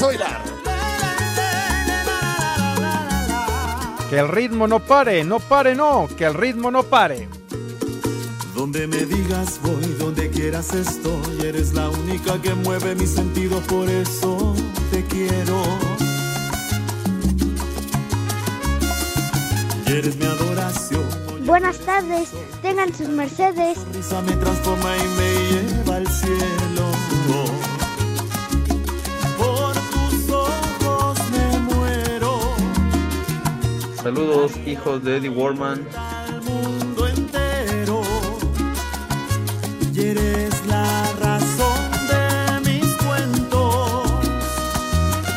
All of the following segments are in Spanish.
Vamos a bailar. Que el ritmo no pare, no pare, no, que el ritmo no pare. Donde me digas voy, donde quieras estoy, eres la única que mueve mis sentidos, por eso te quiero. Eres mi adoración. Buenas tardes, tengan sus mercedes. Risa me transforma y me lleva al cielo. Saludos, hijos de Eddie Warman. al mundo entero. Y eres la razón de mis cuentos.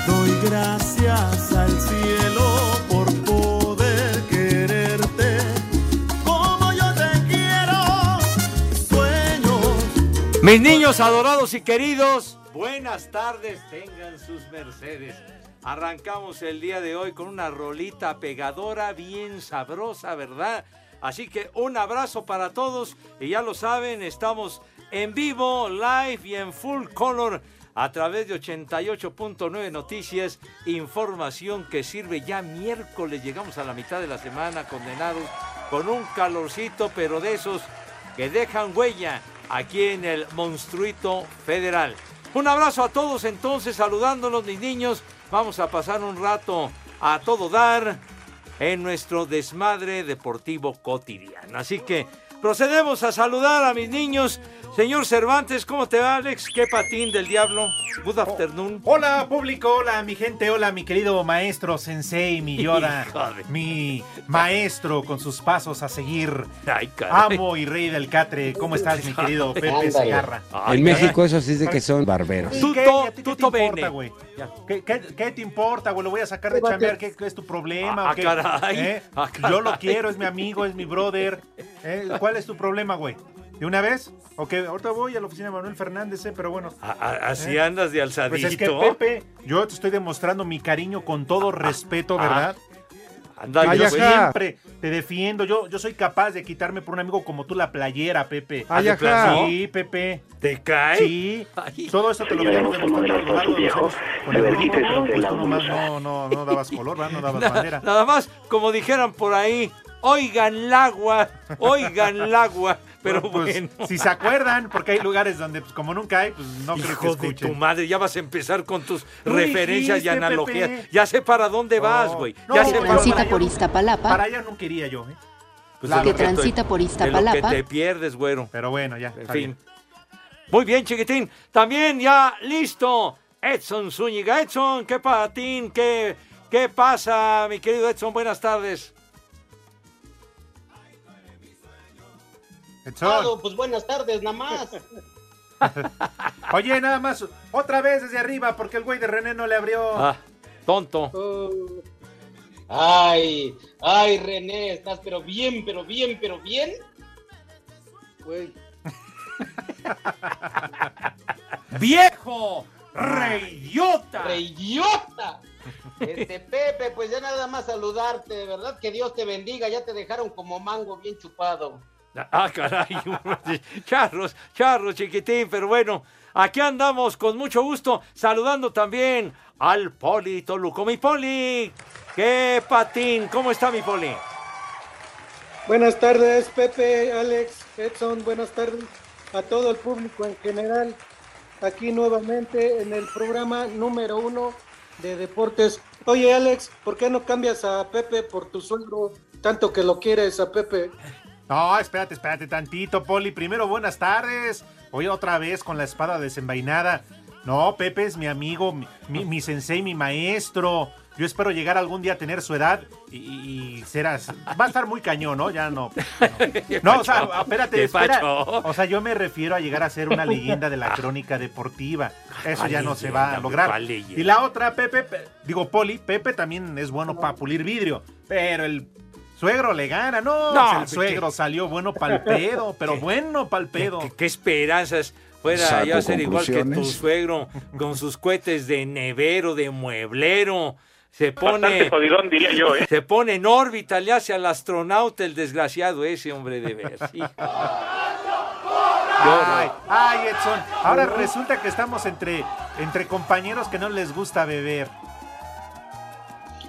Doy gracias al cielo por poder quererte como yo te quiero. Sueño Mis niños adorados y queridos, buenas tardes, tengan sus mercedes. Arrancamos el día de hoy con una rolita pegadora bien sabrosa, ¿verdad? Así que un abrazo para todos y ya lo saben, estamos en vivo, live y en full color a través de 88.9 Noticias, información que sirve ya miércoles, llegamos a la mitad de la semana condenados con un calorcito, pero de esos que dejan huella aquí en el Monstruito Federal. Un abrazo a todos entonces, saludándolos mis niños. Vamos a pasar un rato a todo dar en nuestro desmadre deportivo cotidiano. Así que procedemos a saludar a mis niños. Señor Cervantes, ¿cómo te va, Alex? ¿Qué patín del diablo? Good afternoon. Hola público, hola mi gente, hola mi querido maestro Sensei, mi Yoda, mi maestro con sus pasos a seguir, Ay, caray. amo y rey del catre. ¿Cómo estás mi querido Pepe. Segarra? En. México eso sí es de que son barberos. ¿Y Tutto- qué? ¿Y a ti qué tutto te importa, güey? ¿Qué, qué, qué te importa, güey? Lo voy a sacar de chambear. ¿Qué, qué es tu problema? Ah, o qué? caray. ¿Eh? Ah, caray. Yo lo quiero, es mi amigo, es mi brother. ¿Eh? ¿Cuál es tu problema, güey? ¿De una vez? Ok, ahorita voy a la oficina de Manuel Fernández, eh, pero bueno. A- a- Así ¿Eh? andas de alzadito. Pues es que Pepe, yo te estoy demostrando mi cariño con todo respeto, ah, ¿verdad? Anda, yo pues, siempre te defiendo. Yo, yo soy capaz de quitarme por un amigo como tú la playera, Pepe. Ay, plano. Sí, Pepe. ¿Te cae? Sí. Ay. Todo esto te lo hemos demostrando a lo largo con el grupo, pues nomás no, no, no dabas color, ¿verdad? No dabas Na- bandera. Nada más, como dijeran por ahí, oigan el agua, oigan el agua. Pero Pues, bueno. Si se acuerdan, porque hay lugares donde, pues, como nunca hay, pues no creo que Hijo de escuchen. tu madre, ya vas a empezar con tus referencias y analogías. Pepe. Ya sé para dónde vas, No, güey. no, ya sé para transita por Iztapalapa. Para allá no quería yo, ¿eh? Pues que estoy- transita por de lo que Iztapalapa. te pierdes, güero. Pero bueno, ya. En fin. bien. Muy bien, chiquitín. También ya listo. Edson Zúñiga. Edson, qué patín, qué, qué pasa, mi querido Edson. Buenas tardes. Edson. Pues buenas tardes, nada más. Oye, nada más, otra vez desde arriba, porque el güey de René no le abrió. Ah, tonto. Uh, Ay, ay, René, estás pero bien, pero bien, pero bien. Güey. ¡Viejo! ¡Reyota! ¡Reyota! Este Pepe, pues ya nada más saludarte, de verdad que Dios te bendiga, ya te dejaron como mango bien chupado. Ah, caray. Charros, charros, chiquitín, pero bueno, aquí andamos con mucho gusto, saludando también al Poli Toluco. Mi Poli, qué patín, ¿cómo está mi Poli? Buenas tardes, Pepe, Alex, Edson, buenas tardes a todo el público en general. Aquí nuevamente en el programa número uno de deportes. Oye, Alex, ¿por qué no cambias a Pepe por tu suegro? Tanto que lo quieres a Pepe. No, espérate, espérate tantito, Poli. Primero, buenas tardes. Hoy otra vez con la espada desenvainada. No, Pepe es mi amigo, mi, mi- mi sensei, mi maestro. Yo espero llegar algún día a tener su edad y, y- y ser as- Va a estar muy cañón, ¿no? Ya no. No, o sea, espérate, ¿Qué espera. O sea, yo me refiero a llegar a ser una leyenda de la crónica deportiva. Eso ya no se va a lograr. Y la otra, Pepe, pe- digo, Poli, Pepe también es bueno para pulir vidrio, pero el suegro le gana, no, No, el ¿qué? suegro salió bueno pa'l pedo, pero bueno pa'l pedo. ¿Qué, qué esperanzas fuera Saco yo a ser igual que tu suegro con sus cohetes de nevero, de mueblero? Se pone, jodidón, diría yo, ¿eh? se pone en órbita, le hace al astronauta el desgraciado ese hombre de ver. sí. Ay, ay, Edson. Ahora resulta que estamos entre, entre compañeros que no les gusta beber.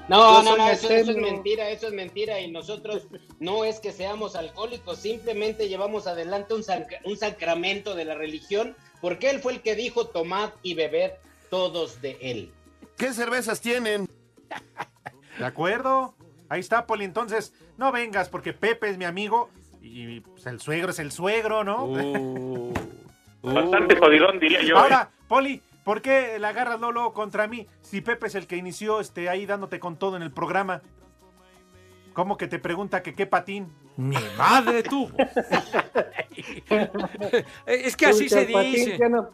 No, no, no, eso, eso es mentira, eso es mentira. Y nosotros no es que seamos alcohólicos, simplemente llevamos adelante un, sac- un sacramento de la religión, porque él fue el que dijo tomad y beber todos de él. ¿Qué cervezas tienen? ¿De acuerdo? Ahí está, Poli. Entonces, no vengas porque Pepe es mi amigo y pues, el suegro es el suegro, ¿no? Uh, Bastante jodidón, diría yo, ¿eh? Ahora, Poli, ¿por qué la agarras Lolo contra mí si Pepe es el que inició este, ahí dándote con todo en el programa? ¿Cómo que te pregunta que qué patín? Mi madre tuvo. es que así se dice. Ya, no-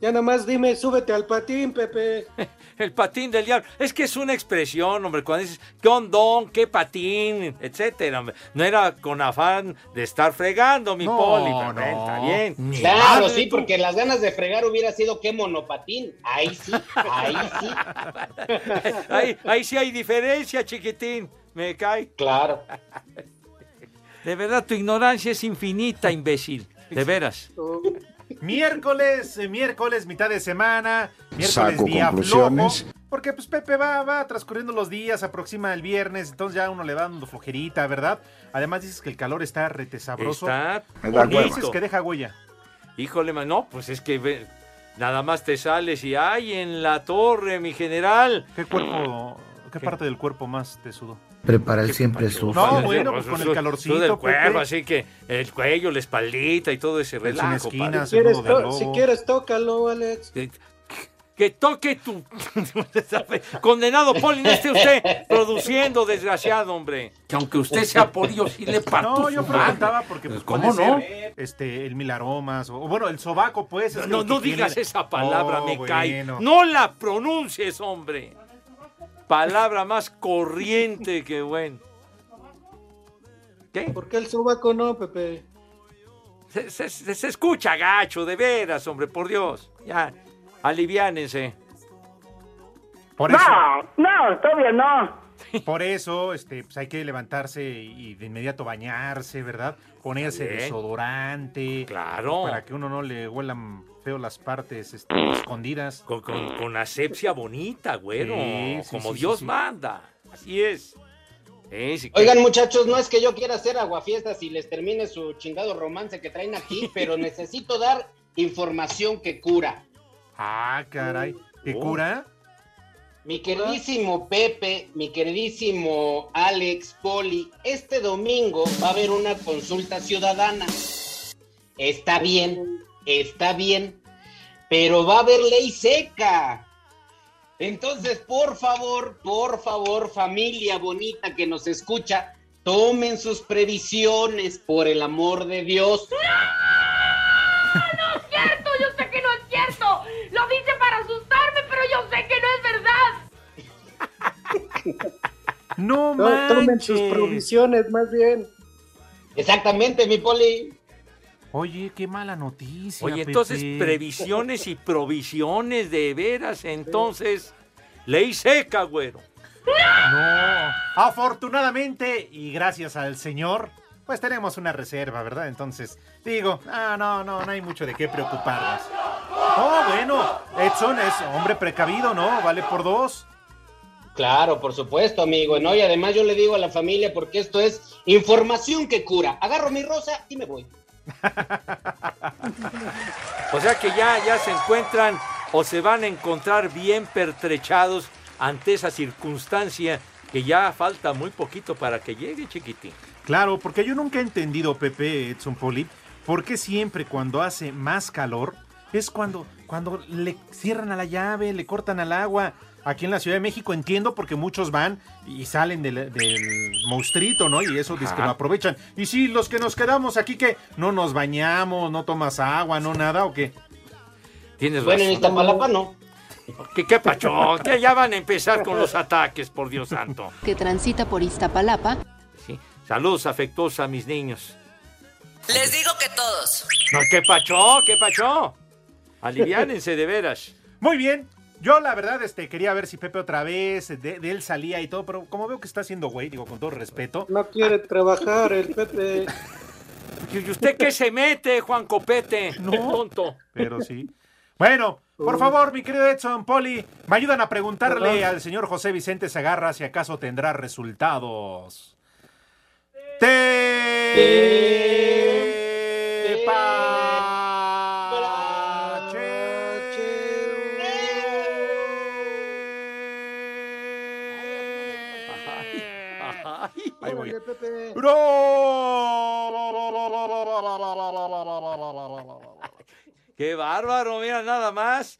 ya nomás dime, súbete al patín, Pepe. El patín del diablo. Es que es una expresión, hombre. Cuando dices, ¿qué ondón? ¿Qué patín? Etcétera. hombre. No era con afán de estar fregando, mi No, poli. pero no. Está bien. Claro, sí, tú. porque las ganas de fregar hubiera sido que monopatín. Ahí sí, ahí sí. ahí, ahí sí hay diferencia, chiquitín. Me cae. Claro. De verdad, tu ignorancia es infinita, imbécil. De veras. Miércoles, eh, miércoles, mitad de semana, miércoles Saco día conclusiones. flojo, porque pues Pepe va, va transcurriendo los días, aproxima el viernes, entonces ya uno le va dando flojerita, ¿verdad? Además dices que el calor está retesabroso. Está Me da Y hueva. dices que deja huella. Híjole, man, no, pues es que ve- nada más te sales y ¡ay, en la torre, mi general! ¿Qué cuerpo, qué ¿Qué? parte del cuerpo más te sudó? Prepara el siempre su. No, bueno, pues Su- con el calorcito, su del cuerpo, así que el cuello, la espaldita y todo ese relajo. esquinas, Si quieres, si quieres, tócalo, Alex. Que, que toque tu... Condenado Poli, no esté usted produciendo, desgraciado, hombre. Que aunque usted sea polio, sí le parto No, yo preguntaba porque pues, ¿Cómo puede no? ser, este, el mil aromas, o, bueno, el sobaco, pues. es No, que no digas tiene- esa palabra, Oh, me cae. bueno. No la pronuncies, hombre. Palabra más corriente que bueno. ¿Qué? ¿Por qué el sobaco no, Pepe? Se, se- se- se escucha gacho, de veras, hombre, por Dios. Ya, aliviánense. Por eso, no, todavía no. Por eso este, pues, hay que levantarse y de inmediato bañarse, ¿verdad? Ponerse Bien. desodorante. Claro. Para que uno no le huelan feo las partes este, escondidas. Con, con- con asepsia bonita, güero. Sí, sí, como sí, Dios sí, sí. manda. Así es. Eh, que- Oigan, muchachos, no es que yo quiera hacer aguafiestas y les termine su chingado romance que traen aquí, pero necesito dar información que cura. Ah, caray. ¿Qué Oh. cura? Mi queridísimo Pepe, mi queridísimo Alex Poli, este domingo va a haber una consulta ciudadana. Está bien, está bien, pero va a haber ley seca. Entonces, por favor, por favor, familia bonita que nos escucha, tomen sus previsiones, por el amor de Dios. ¡No No, No, tomen sus provisiones, más bien. Exactamente, mi Poli. Oye, qué mala noticia. Oye, entonces, previsiones y provisiones de veras, entonces, ley seca, güero. No. Afortunadamente y gracias al Señor, pues tenemos una reserva, ¿verdad? Entonces, digo, ah, no, no, no hay mucho de qué preocuparnos. Oh, bueno, Edson es hombre precavido, ¿no? Vale por dos. Claro, por supuesto, amigo. ¿no? Y además yo le digo a la familia, porque esto es información que cura. Agarro mi rosa y me voy. O sea que ya, ya se encuentran o se van a encontrar bien pertrechados ante esa circunstancia que ya falta muy poquito para que llegue, chiquitín. Claro, porque yo nunca he entendido, Pepe Edson Poli, por qué siempre cuando hace más calor es cuando, cuando le cierran a la llave, le cortan al agua. Aquí en la Ciudad de México. Entiendo porque muchos van y salen del, del monstruito, ¿no? Y eso dice que lo aprovechan. Y sí, los que nos quedamos aquí que no nos bañamos, no tomas agua, no nada, ¿o qué? Tienes Bueno, en. Iztapalapa no. ¿Qué, qué pacho? Que ya van a empezar con los ataques, por Dios santo. que transita por Iztapalapa. Sí. Saludos afectuosos a mis niños. Les digo que todos. No, ¿Qué pacho? ¿Qué pacho? Aliviánense de veras. Muy bien. Yo, la verdad, este, quería ver si Pepe otra vez, de, de él salía y todo, pero como veo que está haciendo güey, digo, con todo respeto. No quiere trabajar el Pepe. ¿Y usted qué se mete, Juan Copete? No. Tonto. Pero sí. Bueno, por favor, mi querido Edson, Poli, me ayudan a preguntarle al señor José Vicente Zagarra si acaso tendrá resultados. Te Ahí voy. Pepe. ¡Qué bárbaro! Mira nada más.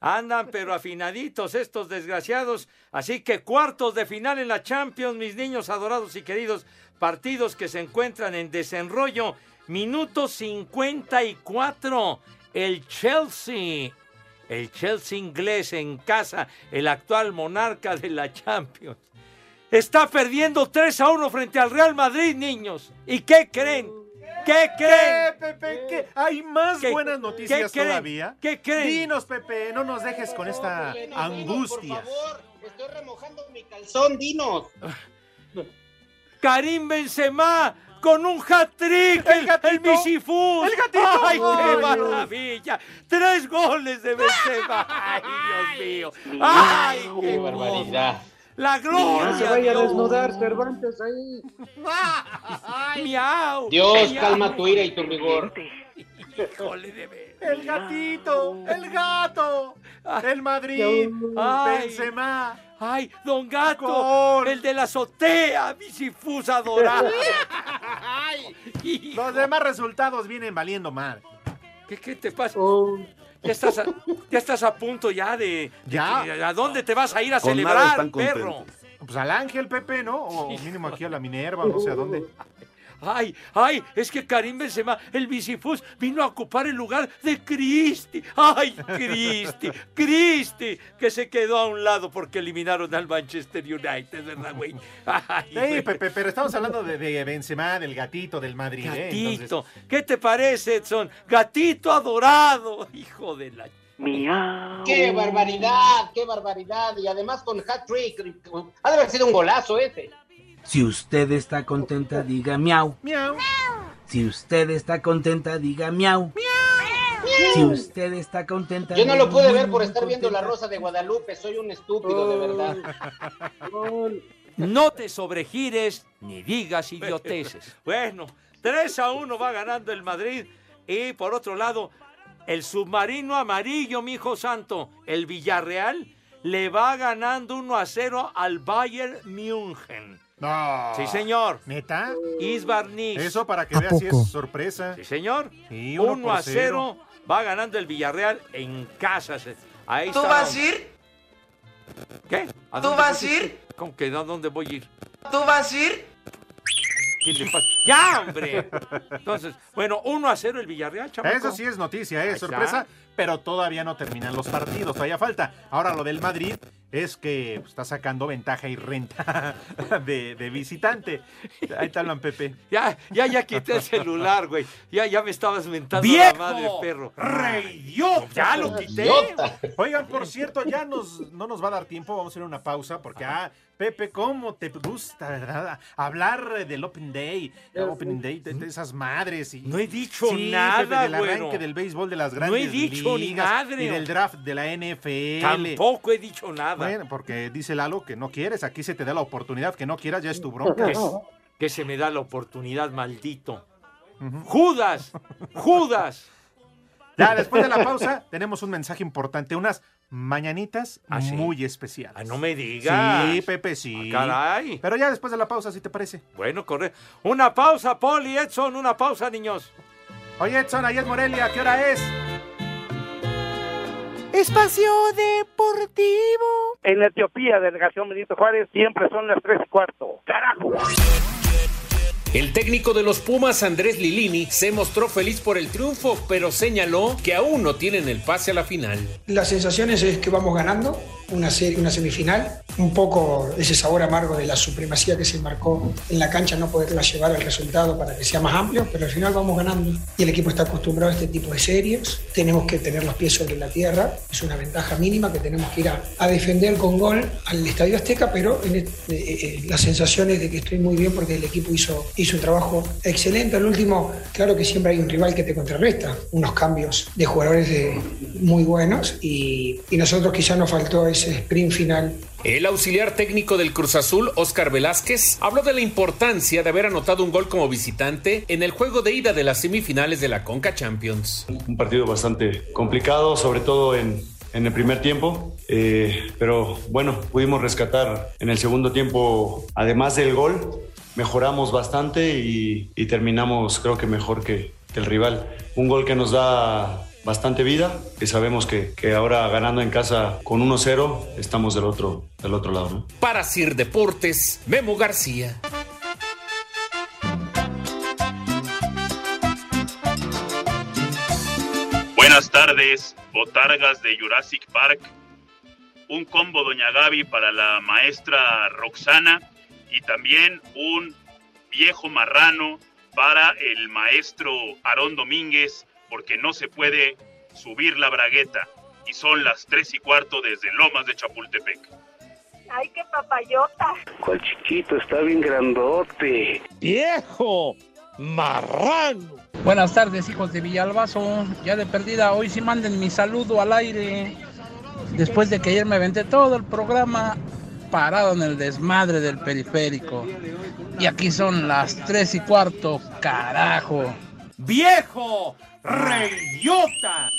Andan pero afinaditos estos desgraciados. Así que cuartos de final en la Champions, mis niños adorados y queridos. Partidos que se encuentran en desenrollo. Minuto 54. El Chelsea. El Chelsea inglés en casa. El actual monarca de la Champions. Está perdiendo 3 a 1 frente al Real Madrid, niños. ¿Y qué creen? ¿Qué creen? ¿Qué, Pepe? ¿Qué? ¿Hay más ¿Qué- buenas noticias qué creen? todavía? ¿Qué creen? Dinos, Pepe, no nos dejes con esta Pepe, angustia. Por favor, estoy remojando mi calzón, dinos. Karim Benzema con un hat-trick, el, el Misifus. ¡El gatito! ¡Ay, qué maravilla! Tres goles de Benzema. ¡Ay, Dios mío! ¡Ay, Qué barbaridad. La No se gloria! vaya a desnudar Cervantes ahí. ¡Miau! Dios, miau. calma tu ira y tu rigor. Híjole de ver. El gatito, el gato, el Madrid, Ay. Benzema. ¡Ay, don Gato! ¡El de la azotea! ¡Misifus adorado! Hijo. Los demás resultados vienen valiendo mal. ¿Qué, qué te pasa? Oh, Ya estás, a, ya estás a punto ya de... Ya. de- ¿A dónde te vas a ir a Con nada celebrar, están perro? contentos. Pues al Ángel, Pepe, ¿no? O mínimo aquí a la Minerva, no sé a dónde. Ay, ay, es que Karim Benzema, el bicifus, vino a ocupar el lugar de Cristi. Ay, Cristi, Cristi, que se quedó a un lado porque eliminaron al Manchester United, ¿verdad, güey? Ay, Sí, güey. Pepe, pero estamos hablando de, de Benzema, del gatito, del Madrid, ¿eh? Gatito, Entonces, ¿qué te parece, Edson? Gatito adorado, hijo de la... ¡Qué barbaridad! ¡Qué barbaridad! Y además con hat-trick. Ha de haber sido un golazo ese. Si usted está contenta, diga miau. miau. Si usted está contenta, diga miau. Si usted está contenta. Yo no lo pude ver por estar viendo La. Rosa de Guadalupe. Soy un estúpido, de verdad. No te sobregires ni digas idioteces. Bueno, 3 a 1 va ganando el Madrid. Y por otro lado, el submarino amarillo, mi hijo santo, el Villarreal, le va ganando 1 a 0 al Bayern München. No. Sí, señor. ¿Neta? Isbarnis. Eso para que veas si es sorpresa. Sí, señor. Sí, uno 1 por a 0 va ganando el Villarreal en casa. Ahí ¿Tú está. vas a ir? ¿Qué? ¿A ¿Tú dónde vas a ir? ¿Cómo que a dónde voy a ir? ¿Tú vas a ir? ¿Qué le pasa? ¡Ya, hombre! Entonces, bueno, 1 a 0 el Villarreal, chamaco. Eso sí es noticia, Ahí es está. sorpresa, pero todavía no terminan los partidos, todavía falta. Ahora lo del Madrid es que pues, está sacando ventaja y renta de, de visitante. Ahí te hablan, Pepe. Ya, ya, ya quité el celular, güey. Ya, ya me estabas mentando ¡Viejo! la madre, perro. ¡Reidiota! Ya lo quité. Oigan, por cierto, ya nos, no nos va a dar tiempo, vamos a hacer una pausa porque, ah, Pepe, ¿cómo te gusta, verdad? Hablar del Open Day, el Open Day, de, de esas madres. Y, No he dicho Sí, nada, Pepe, del arranque del béisbol de las No grandes he dicho ni ligas madre. y del draft de la NFL. Tampoco he dicho nada. Bueno, porque dice Lalo que no quieres, aquí se te da la oportunidad, que no quieras, ya es tu bronca. Que, es- que se me da la oportunidad, maldito. Judas, Judas. Ya, después de la pausa, tenemos un mensaje importante, unas mañanitas ¿Ah, sí? muy especiales. Ah, no me digas. Sí, Pepe, sí. Ah, caray. Pero ya después de la pausa, si te parece. Bueno, corre. Una pausa, Poli, Edson, una pausa, niños. Oye, Edson, ahí es Morelia, ¿qué hora es? Espacio Deportivo. En Etiopía, delegación Benito Juárez, siempre son las tres y cuarto. ¡Carajo! El técnico de los Pumas, Andrés Lilini, se mostró feliz por el triunfo, pero señaló que aún no tienen el pase a la final. Las sensaciones es que vamos ganando una, serie, una semifinal, un poco ese sabor amargo de la supremacía que se marcó en la cancha, no poderla llevar al resultado para que sea más amplio, pero al final vamos ganando y el equipo está acostumbrado a este tipo de series. Tenemos que tener los pies sobre la tierra, es una ventaja mínima que tenemos que ir a, defender con gol al Estadio Azteca, pero en el- eh, eh, las sensaciones de que estoy muy bien porque el equipo hizo un trabajo excelente. Al último, claro que siempre hay un rival que te contrarresta, unos cambios de jugadores de- muy buenos y, y nosotros quizá nos faltó ese sprint final El auxiliar técnico del Cruz Azul, Oscar Velázquez, habló de la importancia de haber anotado un gol como visitante en el juego de ida de las semifinales de la Conca Champions. Un partido bastante complicado, sobre todo en, en el primer tiempo, eh, pero bueno, pudimos rescatar en el segundo tiempo, además del gol, mejoramos bastante y, y terminamos creo que mejor que, que el rival. Un gol que nos da bastante vida, que sabemos que, que ahora ganando en casa con 1-0 estamos del otro, del otro lado. ¿no? Para Sir Deportes, Memo García. Buenas tardes, botargas de Jurassic Park. Un combo Doña Gaby para la maestra Roxana y también un viejo marrano para el maestro Aarón Domínguez porque no se puede subir la bragueta y son las tres y cuarto desde Lomas de Chapultepec. Ay, qué papayota. ¿Cuál chiquito? Está bien grandote. ¡Viejo! ¡Marrano! Buenas tardes, hijos de Villalbazo. Ya de perdida, hoy sí manden mi saludo al aire. Después de que ayer me aventé todo el programa parado en el desmadre del periférico. Y aquí son las tres y cuarto, carajo. ¡Viejo! ¡Reyota!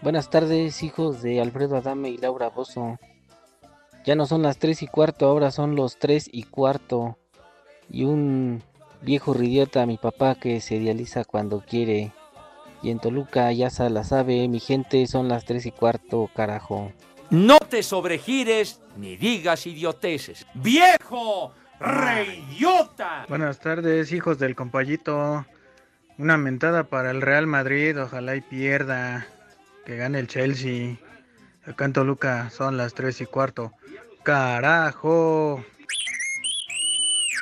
Buenas tardes, hijos de Alfredo Adame y Laura Bozo. Ya no son las 3 y cuarto, ahora son los 3 y cuarto. Y un viejo ridiota, mi papá, que se idealiza cuando quiere. Y en Toluca ya se la sabe, mi gente, son las 3 y cuarto, carajo. No te sobregires ni digas idioteces. ¡Viejo! ¡Reyota! Buenas tardes, hijos del compayito. Una mentada para el Real Madrid, ojalá y pierda. Que gane el Chelsea. Acá en Toluca son las 3 y cuarto. ¡Carajo!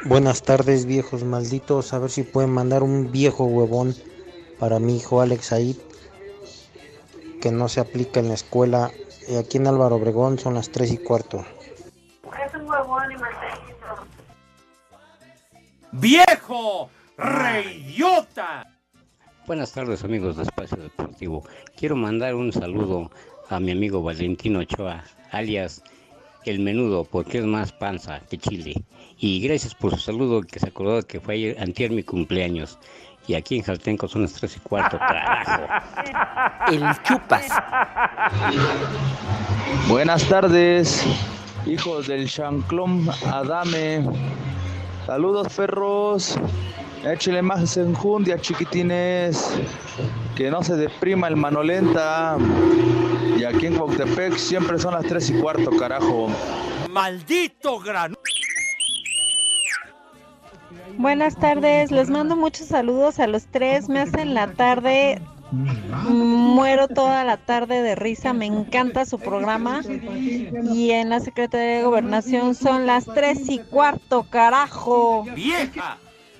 Buenas tardes, viejos malditos. A ver si pueden mandar un viejo huevón para mi hijo Alex Aid, que no se aplica en la escuela. Y aquí en Álvaro Obregón son las 3 y cuarto. Es un huevón y maldito. ¡Viejo! ¡Reyota! Buenas tardes amigos de Espacio Deportivo. Quiero mandar un saludo a mi amigo Valentino Ochoa, alias El Menudo, porque es más panza que chile. Y gracias por su saludo, que se acordó que fue ayer, antier mi cumpleaños. Y aquí en Jaltenco son las 3 y cuarto, carajo. El chupas. Buenas tardes, hijos del Chanclón Adame. Saludos, perros. Échale más enjundia, chiquitines. Que no se deprima el mano lenta. Y aquí en Cuautepec siempre son las 3 y cuarto, carajo. ¡Maldito gran... Buenas tardes, les mando muchos saludos a los tres, me hacen la tarde, muero toda la tarde de risa, me encanta su programa y en la Secretaría de Gobernación son las tres y cuarto, carajo. ¡Vieja!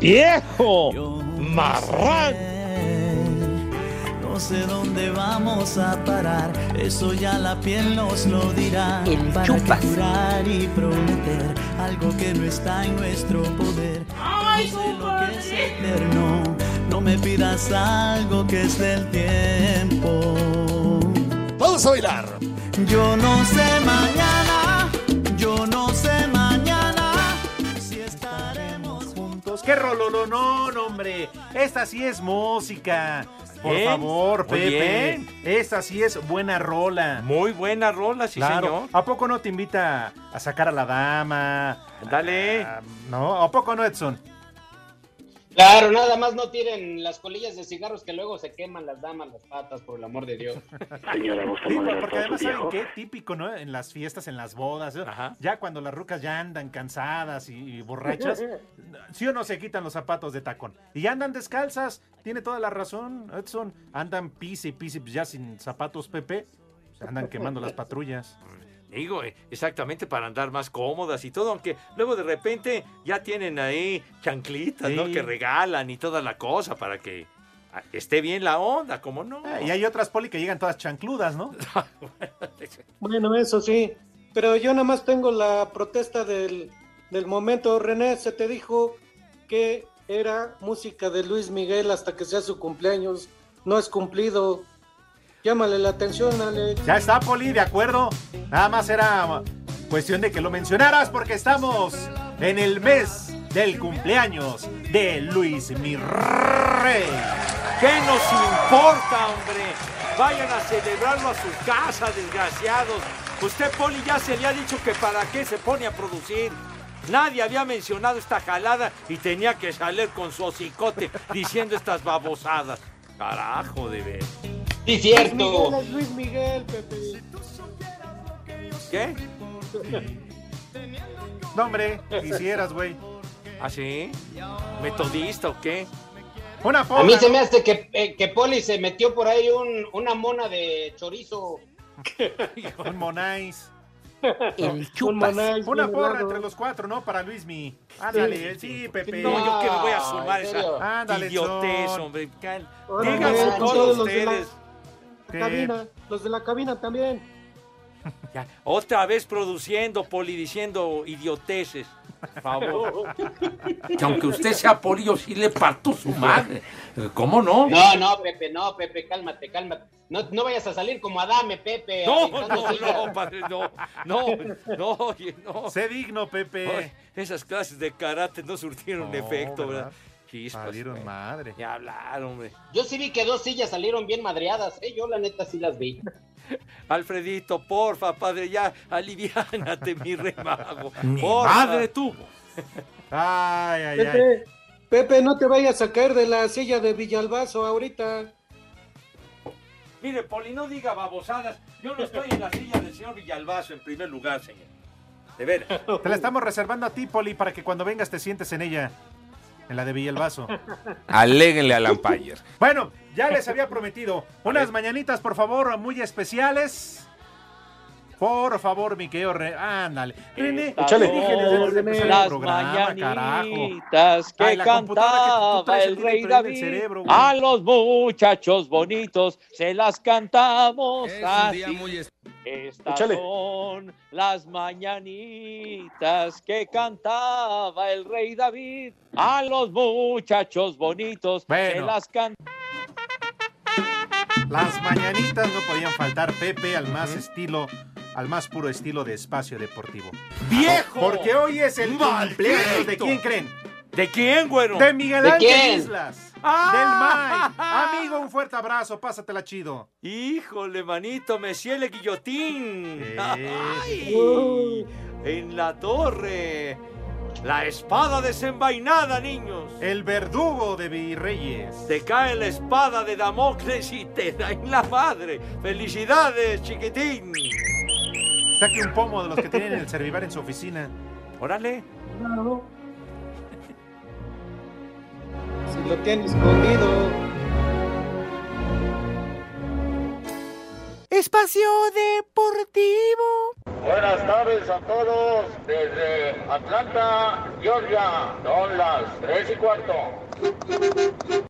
¡Viejo! No sé dónde vamos a parar, eso ya la piel nos lo dirá. El para chupas. y prometer algo que no está en nuestro poder. ¡Ay, No sé lo que es eterno, no me pidas algo que es del tiempo. Vamos a bailar. Yo no sé mañana, ¡Qué rololonón, hombre! Esta sí es música. Por Bien, favor, Pepe. Esta sí es buena rola. Muy buena rola, sí, Claro. señor. ¿A poco no te invita a sacar a la dama? Dale. Ah, ¿No? ¿A poco no, Edson? Claro, nada más no tiren las colillas de cigarros que luego se queman las damas las patas, por el amor de Dios. Señora, gusta Sí, moderar porque además, ¿saben qué? Típico, ¿no? En las fiestas, en las bodas, ya cuando las rucas ya andan cansadas y, y borrachas, sí o no se quitan los zapatos de tacón. Y ya andan descalzas, tiene toda la razón, Edson. Andan pise y pise, pues ya sin zapatos, Pepe. Se andan quemando las patrullas. Digo, eh, exactamente para andar más cómodas y todo, aunque luego de repente ya tienen ahí chanclitas, ¿no? Que regalan y toda la cosa para que ah, esté bien la onda, ¿cómo no? Ah, Y hay otras poli que llegan todas chancludas, ¿no? Bueno, eso sí. Pero yo nada más tengo la protesta del, del momento. René, se te dijo que era música de Luis Miguel hasta que sea su cumpleaños. No es cumplido. Llámale la atención, Alex. Ya está, Poli, de acuerdo. Nada más era cuestión de que lo mencionaras porque estamos en el mes del cumpleaños de Luis Mirrey. ¿Qué nos importa, hombre? Vayan a celebrarlo a su casa, desgraciados. Usted, Poli, ya se le ha dicho que para qué se pone a producir. Nadie había mencionado esta jalada y tenía que salir con su hocicote diciendo estas babosadas. Carajo, de ver. Sí, Luis Miguel es Luis Miguel, Pepe. ¿Qué? No, hombre, quisieras, güey. ¿Ah, sí? ¿Metodista o qué? Una A mí se me hace que, eh, que Poli se metió por ahí un- una mona de chorizo. Un Monais. El chupas. Monais Una porra entre los cuatro, ¿no? Para Luismi. Ándale, sí, Pepe. No, yo que me voy a sumar ¿en esa idiotez, hombre. Con todos de la-. Cabina, los de la cabina también. Ya, Otra vez produciendo, Poli, diciendo idioteces. Por favor. Que aunque usted sea Poli, yo sí le parto su madre. ¿Cómo no? No, no, Pepe, no, Pepe, cálmate, cálmate. No, no vayas a salir como Adame, Pepe. No, no, sillas. no, padre, no, no, no, oye, no. Sé digno, Pepe. Ay, esas clases de karate no surtieron No, efecto, ¿verdad? ¿verdad? Chispas, Salieron güey. madre. Ya hablar, hombre. Yo sí vi que dos sillas salieron bien madreadas, ¿eh? Yo la neta sí las vi. Alfredito, porfa, padre, ya aliviánate, mi remago. Mi Porfa. madre tuvo. Ay, ay, ay. Pepe, Pepe, no te vayas a caer de la silla de Villalbazo ahorita. Mire, Poli, no diga babosadas. Yo no estoy en la silla del señor Villalbazo en primer lugar, señor. De veras. Te la estamos reservando a ti, Poli, para que cuando vengas te sientes en ella. En la de Villalbazo. Aléguenle a Lampayer. Bueno, ya les había prometido unas mañanitas, por favor, muy especiales. Por favor, mi querido Re- Ándale. René, el las mañanitas que Ay, cantaba el rey David. cerebro, a los muchachos bonitos se las cantamos así. Estas Échale. son las mañanitas que cantaba el rey David. A los muchachos bonitos se Bueno. las cantamos. Las mañanitas no podían faltar, Pepe, al más estilo, al más puro estilo de espacio deportivo. ¡Viejo! Porque hoy es el ¡Maldito! cumpleaños de quién creen? ¿De quién, güero? De Miguel ¿De Ángel quién? Islas. ¡Ah! Del May. Amigo, un fuerte abrazo, pásatela chido. Híjole, manito, Messier le guillotín. Ay, en la torre. La espada desenvainada, niños. El verdugo de Virreyes. Te cae la espada de Damocles y te da en la madre. ¡Felicidades, chiquitín! Saque un pomo de los que tienen el Servivar en su oficina. Órale. Claro. Si lo tiene escondido. Espacio Deportivo. Buenas tardes a todos desde Atlanta, Georgia. Son las 3 y cuarto.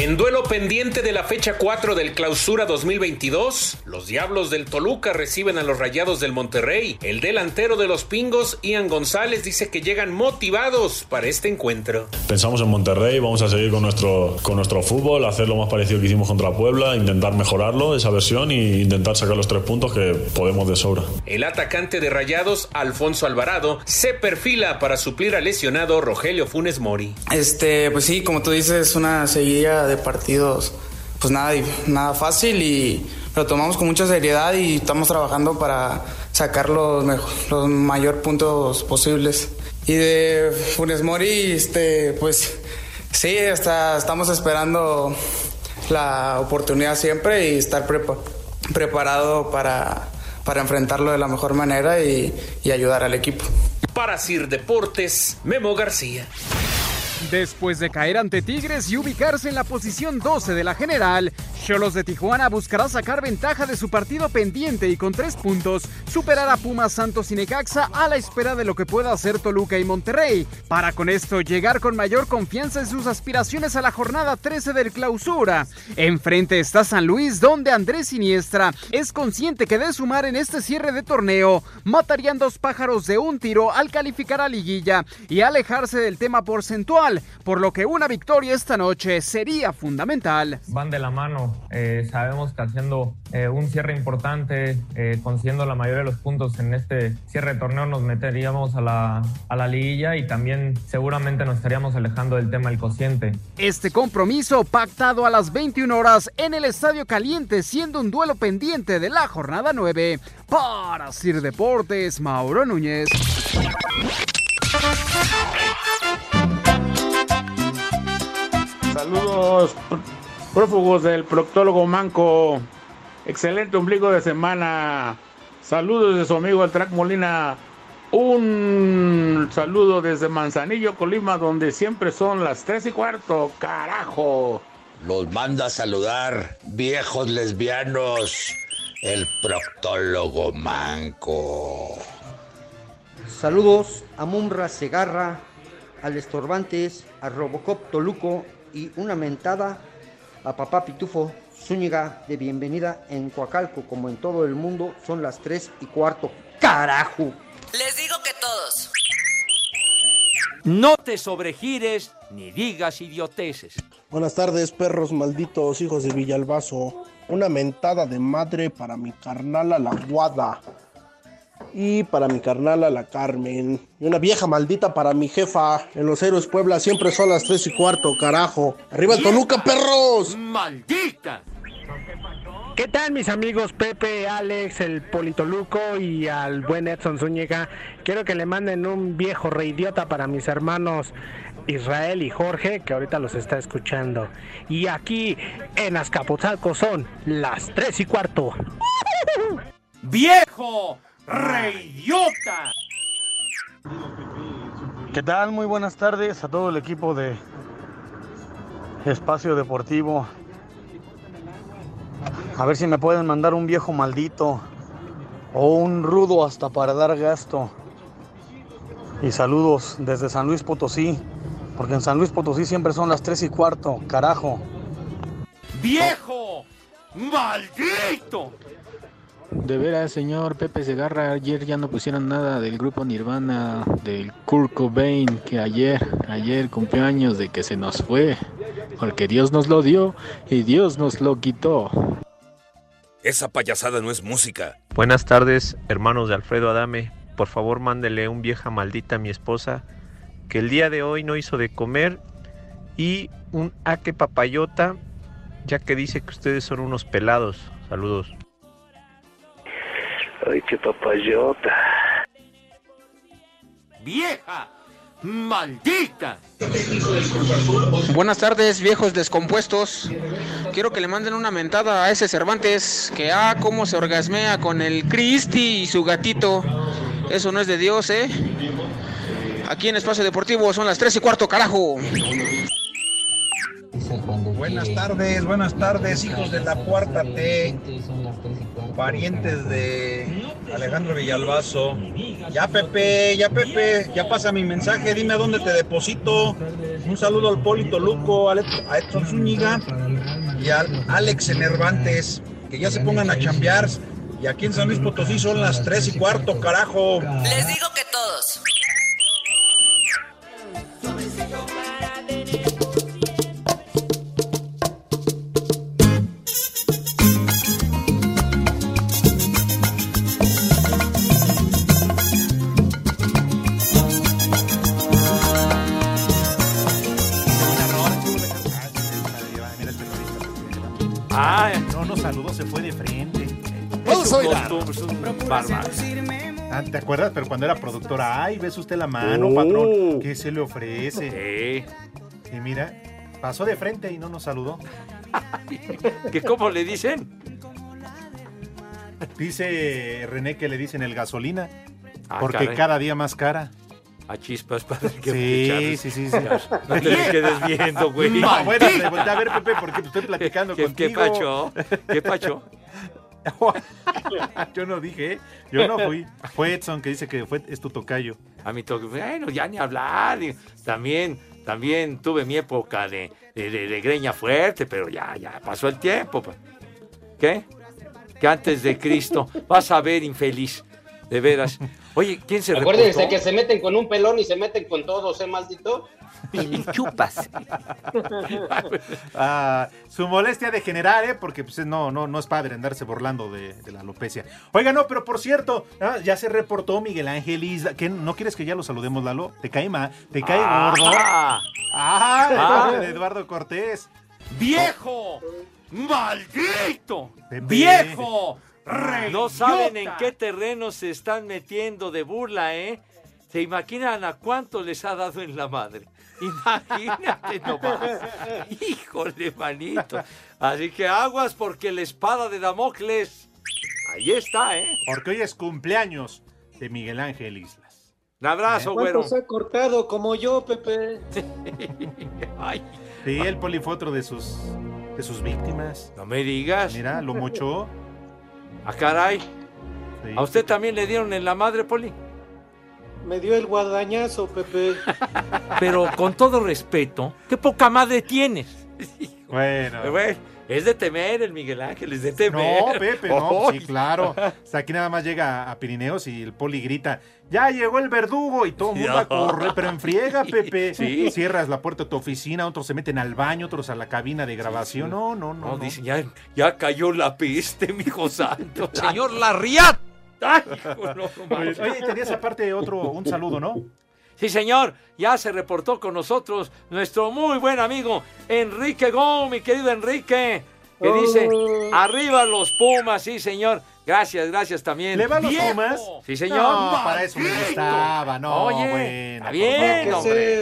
En duelo pendiente de la fecha 4 del Clausura 2022, los Diablos del Toluca reciben a los Rayados del Monterrey. El delantero de los Pingos, Ian González, dice que llegan motivados para este encuentro. Pensamos en Monterrey, vamos a seguir con nuestro, con nuestro fútbol, hacer lo más parecido que hicimos contra Puebla, intentar mejorarlo, esa versión, e intentar sacar los tres puntos que podemos de sobra. El atacante de Rayados, Alfonso Alvarado, se perfila para suplir al lesionado Rogelio Funes Mori. Este, pues sí, como tú dices, una seguidilla de partidos, pues nada, nada fácil y lo tomamos con mucha seriedad y estamos trabajando para sacar los, mejor, los mayor puntos posibles. Y de Funes Mori, este, pues sí, hasta estamos esperando la oportunidad siempre y estar prepa preparado para, para enfrentarlo de la mejor manera y, y ayudar al equipo. Para Sir Deportes, Memo García. Después de caer ante Tigres y ubicarse en la posición 12 de la general, Cholos de Tijuana buscará sacar ventaja de su partido pendiente y con tres puntos superar a Pumas Santos y Necaxa a la espera de lo que pueda hacer Toluca y Monterrey, para con esto llegar con mayor confianza en sus aspiraciones a la jornada 13 del clausura. Enfrente está San Luis, donde Andrés Siniestra es consciente que de sumar en este cierre de torneo, matarían dos pájaros de un tiro al calificar a liguilla y alejarse del tema porcentual, por lo que una victoria esta noche sería fundamental. Van de la mano eh, sabemos que haciendo eh, un cierre importante, eh, consiguiendo la mayoría de los puntos en este cierre de torneo, nos meteríamos a la, a la liguilla y también seguramente nos estaríamos alejando del tema del cociente. Este compromiso pactado a las 21 horas en el Estadio Caliente, siendo un duelo pendiente de la jornada 9. Para Sir Deportes, Mauro Núñez. Saludos, prófugos del proctólogo Manco. Excelente ombligo de semana. Saludos de su amigo el Track Molina. Un saludo desde Manzanillo, Colima, donde siempre son las tres y cuarto. Carajo. Los manda a saludar, viejos lesbianos. El proctólogo Manco. Saludos a Mumra Segarra, al Estorbantes, a Robocop Toluco y una mentada a papá Pitufo Zúñiga de bienvenida en Coacalco, como en todo el mundo, son las 3 y cuarto. ¡Carajo! Les digo que todos. No te sobregires ni digas idioteces. Buenas tardes, perros malditos, hijos de Villalbazo. Una mentada de madre para mi carnala la Guada. Y para mi carnala la Carmen. Y una vieja maldita para mi jefa. En los héroes Puebla siempre son las 3 y cuarto, carajo. ¡Arriba el Toluca, perros! ¡Maldita! ¿Qué tal mis amigos Pepe, Alex, el Politoluco y al buen Edson Zúñiga? Quiero que le manden un viejo reidiota para mis hermanos Israel y Jorge, que ahorita los está escuchando. Y aquí en Azcapotzalco son las 3 y cuarto. ¡Viejo reidiota! ¿Qué tal? Muy buenas tardes a todo el equipo de Espacio Deportivo. A ver si me pueden mandar un viejo maldito o un rudo hasta para dar gasto. Y saludos desde San Luis Potosí, porque en San Luis Potosí siempre son las 3 y cuarto, carajo. ¡Viejo! ¡Maldito! De veras, señor Pepe Segarra, ayer ya no pusieron nada del grupo Nirvana, del Kurt Cobain, que ayer, ayer cumplió años de que se nos fue, porque Dios nos lo dio y Dios nos lo quitó. Esa payasada no es música. Buenas tardes, hermanos de Alfredo Adame. Por favor, mándele un vieja maldita a mi esposa que el día de hoy no hizo de comer y un aque papayota, ya que dice que ustedes son unos pelados. Saludos. Ay, qué papayota. ¡Vieja! ¡Maldita! Buenas tardes, viejos descompuestos. Quiero que le manden una mentada a ese Cervantes que ah, cómo se orgasmea con el Cristi y su gatito. Eso no es de Dios, ¿eh? Aquí en Espacio Deportivo son las 3 y cuarto, carajo. Buenas tardes, buenas tardes, hijos de la cuarta T, parientes de Alejandro Villalbazo. Ya Pepe, ya Pepe, ya pasa mi mensaje, dime a dónde te deposito. Un saludo al Polito Luco, a Edson Zúñiga y al Alex Enervantes, que ya se pongan a chambear. Y aquí en San Luis Potosí son las tres y cuarto, carajo. Les digo que todos. Ah, no, no saludó, se fue de frente. Vamos a bailar. Ah, ¿Te acuerdas? Pero cuando era productora, ay, ves usted la mano, Oh. patrón. ¿Qué se le ofrece? Y mira, pasó de frente y no nos saludó. ¿Que cómo le dicen? Dice René que le dicen el gasolina. Ah, porque caray. cada día más cara. A chispas, padre. que Sí, sí, sí, sí. No te me quedes viendo, güey. No, bueno, le volteé a ver, Pepe, porque estoy platicando ¿Qué, qué contigo. pacho? ¿Qué pacho? Yo no dije, ¿eh? yo no fui. Fue Edson que dice que fue, es tu tocayo. A mi toque, bueno, ya ni hablar. También, también tuve mi época de, de, de- de greña fuerte, pero ya, ya pasó el tiempo. pa. ¿Qué? Que antes de Cristo. Vas a ver, infeliz. De veras. Oye, ¿quién se Acuérdense reportó? que se meten con un pelón y se meten con todos, ¿eh, maldito? chupas. Ah, su molestia de generar, ¿eh? Porque pues, no, no, no es padre andarse burlando de, de la alopecia. Oiga, no, pero por cierto, ah, ya se reportó Miguel Ángel Isla. ¿Qué, ¿No quieres que ya lo saludemos, Lalo? ¿Te cae ma? ¿Te cae Ah. gordo? Ah. ¡Ah! Ah. de Eduardo Cortés. ¡Viejo! ¡Maldito! Pepe. ¡Viejo! No saben en qué terreno se están metiendo de burla, ¿eh? ¿Se imaginan a cuánto les ha dado en la madre? Imagínate nomás. Híjole, manito. Así que aguas porque la espada de Damocles. Ahí está, ¿eh? Porque hoy es cumpleaños de Miguel Ángel Islas. Un abrazo, güero. ¿Cuántos ha cortado como yo, Pepe? Ay, Sí, el poli fue otro de sus, de sus víctimas. no me digas. Mira, lo mochó. Ah, caray. Sí. ¿A usted también le dieron en la madre, Poli? Me dio el guadañazo, Pepe. Pero con todo respeto, qué poca madre tienes. Bueno. Bueno, es de temer el Miguel Ángel, es de temer. No, Pepe, no, Ay. sí, claro. O sea, aquí nada más llega a Pirineos y el poli grita, ya llegó el verdugo y todo el mundo No. correr, pero en friega, Pepe. Sí. Cierras la puerta de tu oficina, otros se meten al baño, otros a la cabina de grabación. No, no, no. No, no. dicen, ya, ya cayó la peste, mi hijo santo. Señor Larriat. Ay, no, no Oye, mames. oye, tenías aparte otro, un saludo, ¿no? Sí, señor, ya se reportó con nosotros nuestro muy buen amigo Enrique Gómez, mi querido Enrique, que dice, arriba los Pumas, sí, señor. Gracias, gracias también. ¿Le va a los ¡Viejo! Pumas? Sí, señor. No, para eso me gustaba, no, Oye, bueno, está bien, hombre.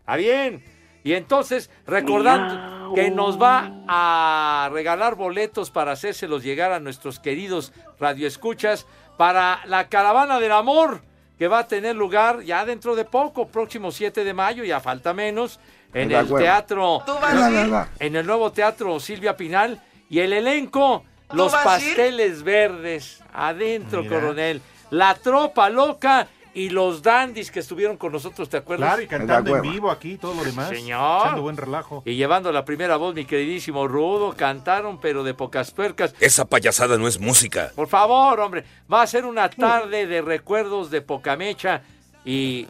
Está bien. Y entonces, recordando que nos va a regalar boletos para hacérselos llegar a nuestros queridos radioescuchas para la Caravana del Amor, que va a tener lugar ya dentro de poco, próximo 7 de mayo, ya falta menos, en el teatro, ¿Tú vas a ir? en el nuevo teatro Silvia Pinal, y el elenco, los pasteles verdes, adentro, Mira. coronel, la tropa loca y los dandis que estuvieron con nosotros, ¿te acuerdas? Claro, y cantando en vivo aquí, todo lo demás. Señor. Echando buen relajo. Y llevando la primera voz, mi queridísimo Rudo, cantaron, pero de pocas tuercas. Esa payasada no es música. Por favor, hombre, va a ser una tarde de recuerdos de poca mecha y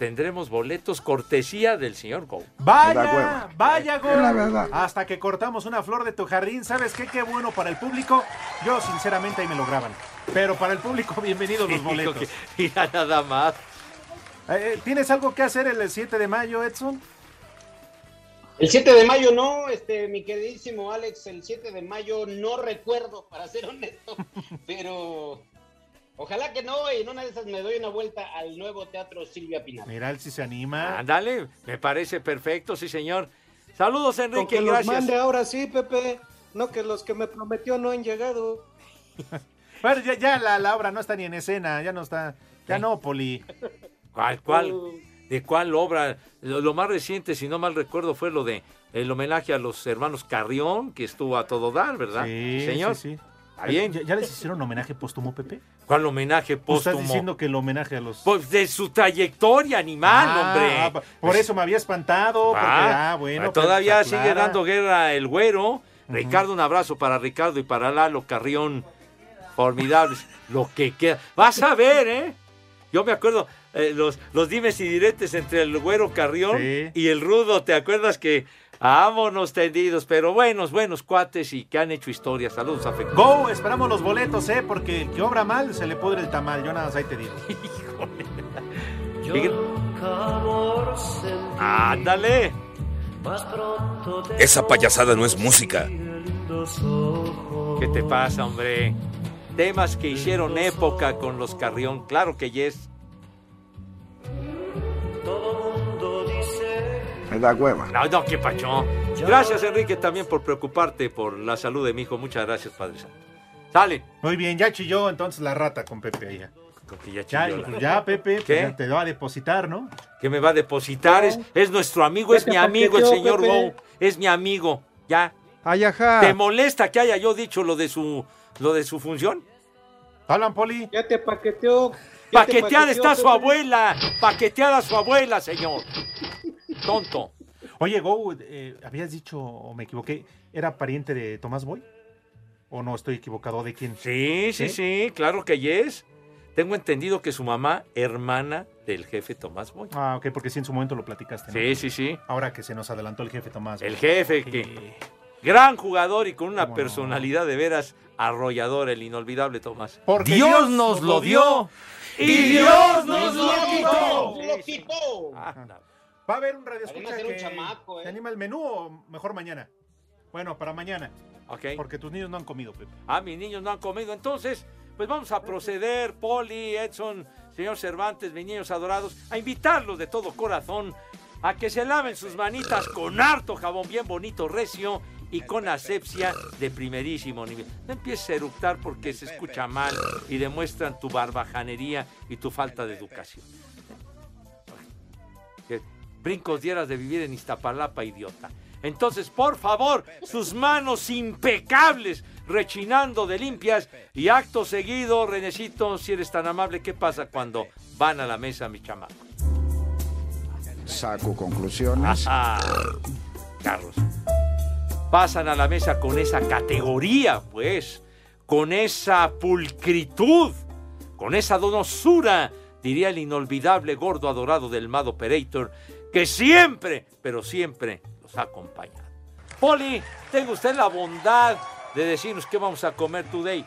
tendremos boletos cortesía del señor Go. Vaya, vaya, verdad. Hasta que cortamos una flor de tu jardín. ¿Sabes qué? Qué bueno para el público. Yo, sinceramente, ahí me lo graban. Pero para el público, bienvenidos los boletos. Mira nada más. Eh, ¿Tienes algo que hacer el 7 de mayo, Edson? El 7 de mayo no, este, mi queridísimo Alex, el 7 de mayo no recuerdo, para ser honesto, pero ojalá que no, y en una de esas me doy una vuelta al nuevo Teatro Silvia Pinal. Mira, sí se anima. Ándale, me parece perfecto, sí, señor. Saludos, Con Enrique, que los gracias. mande ahora sí, Pepe. No que los que me prometió no han llegado. Bueno, ya, ya la, la obra no está ni en escena. Ya no está. Ya no, Poli. ¿Cuál, cuál? ¿De cuál obra? Lo, lo más reciente, si no mal recuerdo, fue lo de el homenaje a los hermanos Carrión, que estuvo a todo dar, ¿verdad? Sí, Señor. sí, sí. ¿Está bien? ¿Ya, ya les hicieron homenaje póstumo, Pepe? ¿Cuál homenaje Tú estás póstumo? diciendo que el homenaje a los... Pues de su trayectoria animal, Ah, hombre. ah, por eso me había espantado, porque, ah, bueno. ah, pero todavía pues, sigue dando guerra el güero. Ricardo, un abrazo para Ricardo y para Lalo Carrión. Formidables. Lo que queda. Vas a ver, ¿eh? Yo me acuerdo eh, los, los dimes y diretes entre el güero Carrión Sí. y el rudo. ¿Te acuerdas que vámonos tendidos? Pero buenos, buenos cuates y que han hecho historia. Saludos afectuosos. Go, esperamos los boletos, ¿eh? Porque el que obra mal se le pudre el tamal. Yo nada más ahí te digo. Ándale. Esa payasada no es música. ¿Qué te pasa, hombre? Temas que hicieron época con los Carrión. Claro que yes. Da hueva. No, no, qué pacho. Gracias, Enrique, también por preocuparte por la salud de mi hijo. Muchas gracias, Padre Santo. Sale. Muy bien, ya chilló entonces la rata con Pepe allá. Con que ya Ya, chilló la- ya, Pepe, pues ¿Qué? ya te va a depositar, ¿no? que me va a depositar. Es, es nuestro amigo, es mi amigo, el señor. Go. Es mi amigo. Ya. Ay, ajá. ¿Te molesta que haya yo dicho lo de su, lo de su función? Hablan, Poli. Ya te paqueteó. ya te Paqueteada paqueteó, está su abuela. Paqueteada su abuela, señor. Tonto. Oye, Go, eh, habías dicho, o me equivoqué, ¿era pariente de Tomás Boy? ¿O no estoy equivocado de quién? Sí, sí, sí, claro que yes. Tengo entendido que su mamá, hermana del jefe Tomás Boy. Ah, ok, porque sí en su momento lo platicaste. ¿no? Sí, sí, sí. Ahora que se nos adelantó el jefe Tomás. El Boy. jefe que... Gran jugador y con una personalidad de veras arrolladora, el inolvidable Tomás. Porque Dios, Dios nos lo dio y Dios nos lo quitó. ¡Lo quitó! ¿Va a haber un radio escucha era un que chamaco, ¿eh? te anima el menú o mejor mañana? Bueno, para mañana. Ok. Porque tus niños no han comido, Pepe. Ah, mis niños no han comido. Entonces, pues vamos a proceder, Poli, Edson, señor Cervantes, mis niños adorados, a invitarlos de todo corazón a que se laven sus manitas con harto jabón bien bonito, recio y con asepsia de primerísimo nivel. No empieces a eructar porque se escucha mal y demuestran tu barbajanería y tu falta de educación. Brincos dieras de vivir en Iztapalapa, idiota. Entonces, por favor, sus manos impecables, rechinando de limpias. Y acto seguido, Renecito, si eres tan amable, ¿qué pasa cuando van a la mesa, mi chamaco? Saco conclusiones. Ajá. Carlos. Pasan a la mesa con esa categoría, pues, con esa pulcritud, con esa donosura, diría el inolvidable gordo adorado del Mad Operator, que siempre, pero siempre los ha acompañado. Poli, tenga usted la bondad de decirnos qué vamos a comer today.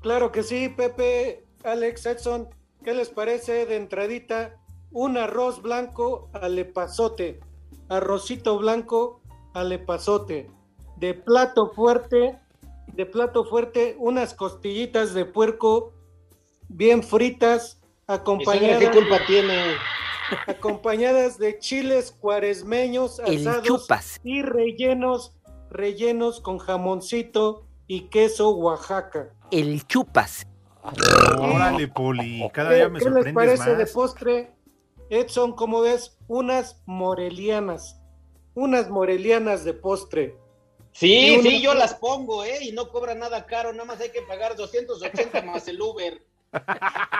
Claro que sí, Pepe, Alex, Edson. ¿Qué les parece de entradita? Un arroz blanco al epazote. Arrocito blanco al epazote. De plato fuerte, de plato fuerte, unas costillitas de puerco bien fritas, acompañadas, ¿Qué culpa tiene? Acompañadas de chiles cuaresmeños asados chupas. y rellenos, rellenos con jamoncito y queso Oaxaca. El chupas. Órale, Poli. Cada ¿Qué, día me qué les parece de postre? Edson, ¿cómo ves? Unas morelianas. Unas morelianas de postre. Sí, una- sí, yo las pongo, ¿eh? Y no cobra nada caro, nada más hay que pagar 280 más el Uber.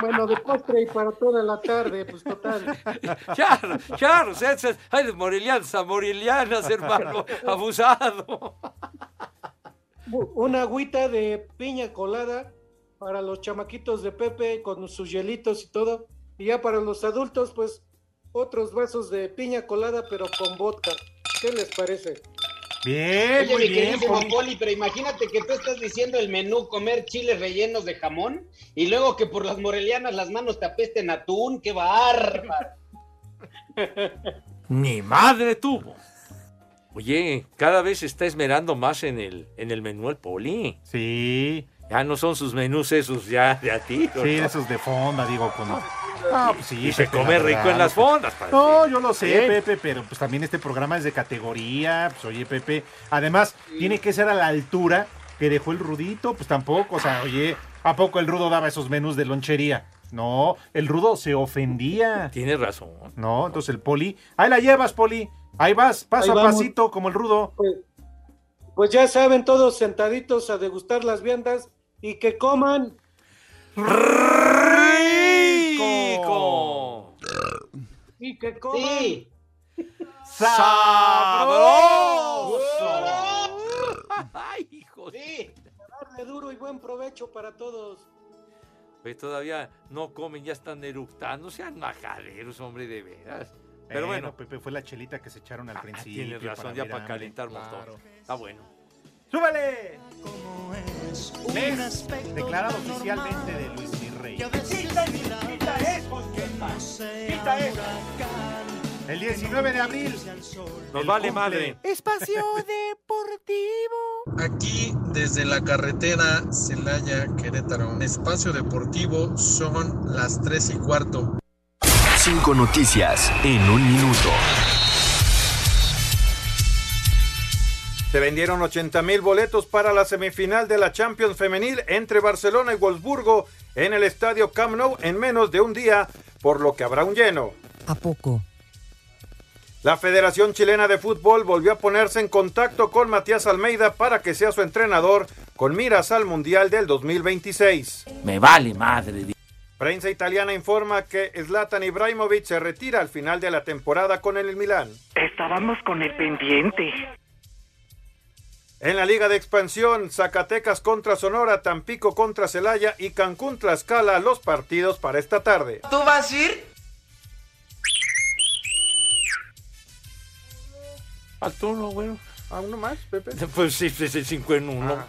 Bueno, de postre y para toda la tarde, pues total. Charros, esas, ay, de morelianas a morelianas, hermano, abusado. Una agüita de piña colada para los chamaquitos de Pepe con sus hielitos y todo. Y ya para los adultos, pues otros vasos de piña colada, pero con vodka. ¿Qué les parece? Bien, Oye, muy mi bien, queridísimo Poli. Poli, pero imagínate que tú estás diciendo el menú comer chiles rellenos de jamón y luego que por las morelianas las manos te apesten atún, qué bárbaro. Ni madre tuvo. Oye, cada vez se está esmerando más en el, en el menú el poli. Sí. Ya no son sus menús esos ya de a ti. Sí, esos de fonda, digo, con... Ah, pues sí, Y se come rico en las fondas. padre. No, yo lo sé, ¿Eh? Pepe, pero pues también este programa es de categoría. Pues oye, Pepe. Además, tiene que ser a la altura que dejó el Rudito. Pues tampoco, o sea, oye, ¿a poco el Rudo daba esos menús de lonchería? No, el rudo se ofendía. Tienes razón. No, entonces el poli. Ahí la llevas, poli. Ahí vas, paso Ahí a pasito, como el rudo. Pues, pues ya saben, todos sentaditos a degustar las viandas y que coman. ¡Rico! Y que coman. Sí. ¡Sabroso! ¡Ay, hijo! Sí. Darle duro y buen provecho para todos. Pues todavía no comen, ya están eructando. Sean majaderos, hombre, de veras. Pero bueno, Pepe, fue la chelita que se echaron al ah, principio. tienes razón, ya abrir para calentar motor. Claro. Está bueno. ¡Súbele! Mes declarado oficialmente de Luis Mirrey. ¡Quita eso! ¡Quita eso! El 19 de abril. Nos vale madre. Espacio Deportivo. Aquí desde la carretera Celaya Querétaro, espacio deportivo son las 3 y cuarto. Cinco noticias en un minuto. Se vendieron 80 mil boletos para la semifinal de la Champions Femenil entre Barcelona y Wolfsburgo en el estadio Camp Nou en menos de un día, por lo que habrá un lleno. ¿A poco? La Federación Chilena de Fútbol volvió a ponerse en contacto con Matías Almeida para que sea su entrenador con miras al Mundial del 2026. Me vale madre. Prensa italiana informa que Zlatan Ibrahimovic se retira al final de la temporada con el Milán. Estábamos con el pendiente. En la Liga de Expansión, Zacatecas contra Sonora, Tampico contra Celaya y Cancún Tlaxcala los partidos para esta tarde. ¿Tú vas a ir? Faltó uno, bueno. ¿A uno más, Pepe? Pues sí, es el 5 en 1.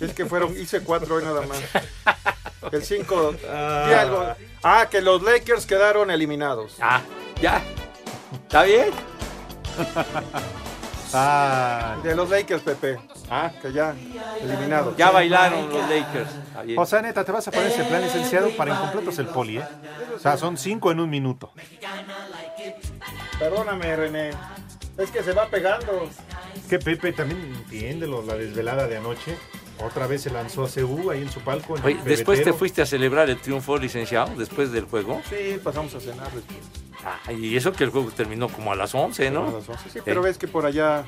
Es que fueron, hice cuatro hoy nada más. El 5. algo. Ah, que los Lakers quedaron eliminados. Ah, ya. ¿Está bien? Ah, De los Lakers, Pepe. Ah, que ya eliminados. Ya bailaron los Lakers. Bien. O sea, neta, te vas a poner ese plan licenciado para incompletos el poli, ¿eh? O sea, son cinco en un minuto. Perdóname, René. Es que se va pegando. Que Pepe también entiéndelo, la desvelada de anoche. Otra vez se lanzó a CU ahí en su palco. en el Oye, después te fuiste a celebrar el triunfo, licenciado, después del juego. Sí, pasamos a cenar después. Ah, y eso que el juego terminó como a las 11, ¿no? A las 11, sí, pero ves que por allá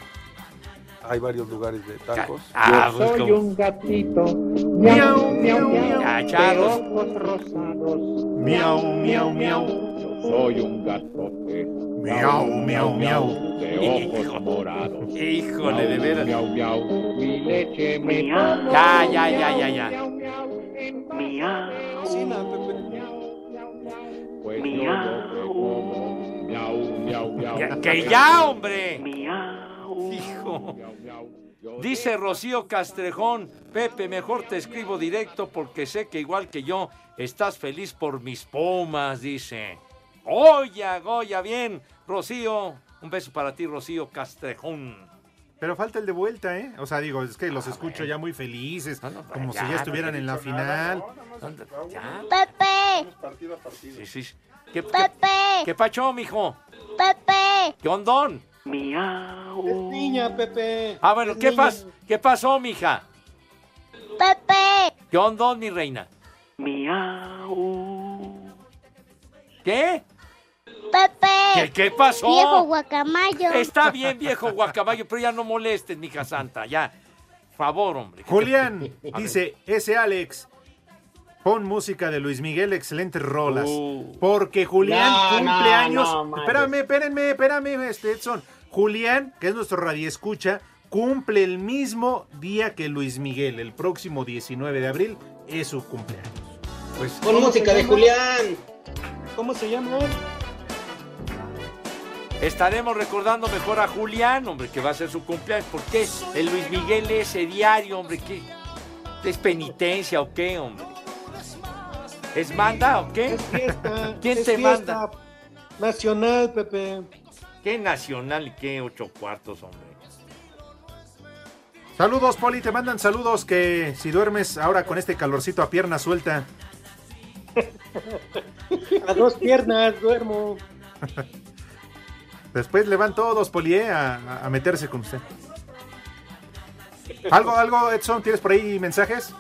hay varios lugares de tacos. Ah, pues Soy como- un gatito. Miau, miau, miau. Ya, charros. De ojos rosados. Miau, miau, miau. Yo soy un gatote. Miau, miau, miau. De ojos morados. Híjole, de veras. Miau, miau. Mi leche me. Ya, ya, ya, ya, ya. Pues yo lo que como. Miau, miau, miau. Ya- que ya, hombre. Hijo. Dice Rocío Castrejón, Pepe, mejor te escribo directo porque sé que igual que yo estás feliz por mis pomas, dice. Goya, Goya, bien. Rocío, un beso para ti, Rocío Castrejón. Pero falta el de vuelta, ¿eh? O sea, digo, es que los escucho ya muy felices, como si ya, estuvieran no en la final. Pepe, Partido a partido. Sí, sí. ¿Qué, qué, Pepe, qué pacho, mijo? Pepe. ¿Qué ondón? Miau. Es niña, Pepe. Ah, bueno, Es ¿qué, pas ¿qué pasó, mija? Pepe. ¿Qué ondón, mi reina? Miau. ¿Qué? Pepe. ¿Qué, qué pasó? Viejo guacamayo. Está bien, viejo guacabayo, pero ya no molestes, mija santa, ya. Favor, hombre. Julián dice, ese Alex, pon música de Luis Miguel, excelentes rolas. Uh. Porque Julián No, cumple no, años. no, espérame, espérenme, espérame, este Edson. Julián, que es nuestro radioescucha, cumple el mismo día que Luis Miguel. El próximo 19 de abril es su cumpleaños. Pues, Con música de Julián. ¿Cómo se llama? Estaremos recordando mejor a Julián, hombre, que va a ser su cumpleaños. ¿Por qué el Luis Miguel ese diario, hombre? ¿Qué? ¿Es penitencia o qué, hombre? ¿Es manda o qué? Es fiesta. ¿Quién es te fiesta manda? Nacional, Pepe. ¿Qué nacional y qué ocho cuartos, hombre? Saludos, Poli, te mandan saludos que si duermes ahora con este calorcito a pierna suelta. A dos piernas duermo. Después le van todos, Poli, eh, a, meterse con usted. ¿Algo, algo, Edson? ¿Tienes por ahí mensajes?